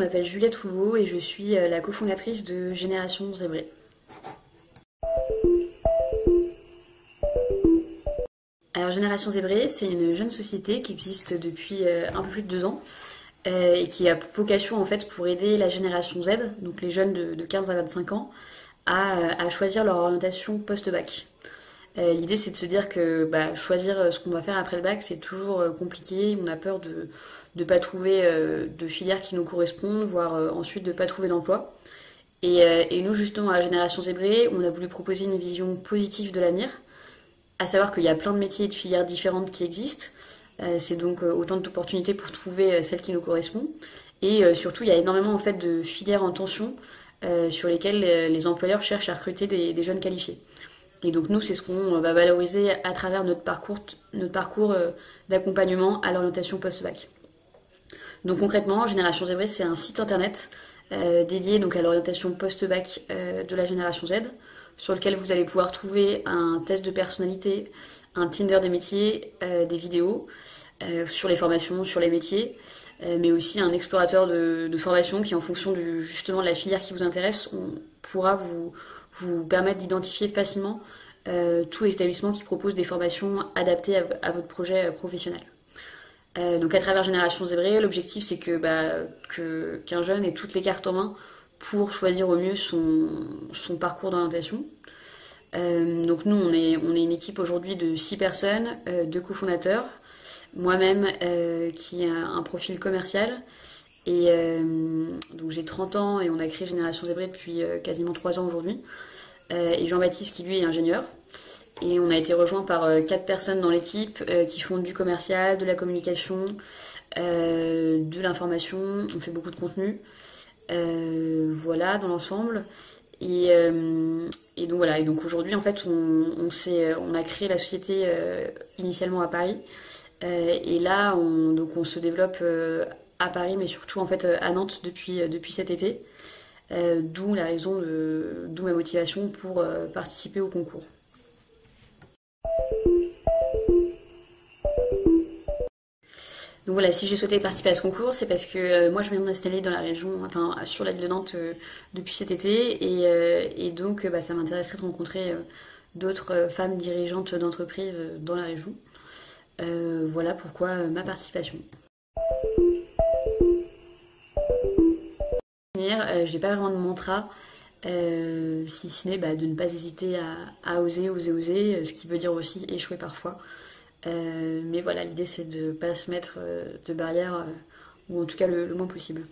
m'appelle Juliette Rouleau et je suis euh, la cofondatrice de Génération Zébré. Alors Génération Zébré, c'est une jeune société qui existe depuis euh, un peu plus de deux ans euh, et qui a vocation en fait pour aider la génération Z, donc les jeunes de, 15 à 25 ans, à, choisir leur orientation post-bac. L'idée c'est de se dire que bah, choisir ce qu'on va faire après le bac c'est toujours compliqué, on a peur de ne pas trouver de filière qui nous correspondent, voire ensuite de ne pas trouver d'emploi. Euh, et, nous, justement, à la Génération Zébrée, on a voulu proposer une vision positive de l'avenir, à savoir qu'il y a plein de métiers et de filières différentes qui existent. Euh, c'est donc euh, autant d'opportunités pour trouver celle qui nous correspond. Et surtout, il y a énormément en fait de filières en tension sur lesquelles les employeurs cherchent à recruter des, jeunes qualifiés. Et donc nous, c'est ce qu'on va valoriser à travers notre parcours, notre parcours d'accompagnement à l'orientation post-bac. Donc concrètement, Génération Zébrée, c'est un site internet euh, dédié donc à l'orientation post-bac euh, de la génération Z, sur lequel vous allez pouvoir trouver un test de personnalité, un Tinder des métiers, euh, des vidéos sur les formations, sur les métiers, mais aussi un explorateur de, formation qui, en fonction justement de la filière qui vous intéresse, on pourra vous, vous permettre d'identifier facilement tous les établissements qui proposent des formations adaptées à votre projet professionnel. Euh, donc à travers Génération Zébrée, l'objectif c'est que bah, qu'un jeune ait toutes les cartes en main pour choisir au mieux son, parcours d'orientation. Euh, donc nous on est, on est une équipe aujourd'hui de six personnes, euh, deux cofondateurs, moi-même qui a un profil commercial. Et donc j'ai 30 ans et on a créé Génération Zébrée depuis quasiment 3 ans aujourd'hui. et Jean-Baptiste qui lui est ingénieur. Et on a été rejoint par euh, quatre personnes dans l'équipe euh, qui font du commercial, de la communication, euh, de l'information. On fait beaucoup de contenu. voilà, dans l'ensemble. Et, donc voilà. Et donc aujourd'hui, en fait, on, on, a créé la société initialement à Paris. Et là, on, donc on se développe à Paris, mais surtout en fait à Nantes depuis, depuis cet été. d'où la raison de, d'où ma motivation pour participer au concours. Donc voilà, si j'ai souhaité participer à ce concours, c'est parce que euh, moi je viens de m'installer dans la région, enfin sur la ville de Nantes euh, depuis cet été, et, euh, donc bah, ça m'intéresserait de rencontrer d'autres femmes dirigeantes d'entreprises dans la région. Voilà pourquoi ma participation. J'ai pas vraiment de mantra. Euh, si ce n'est bah, de ne pas hésiter à, oser, oser, oser, euh, ce qui veut dire aussi échouer parfois. Euh, mais voilà, l'idée c'est de ne pas se mettre de barrières, ou en tout cas le moins possible.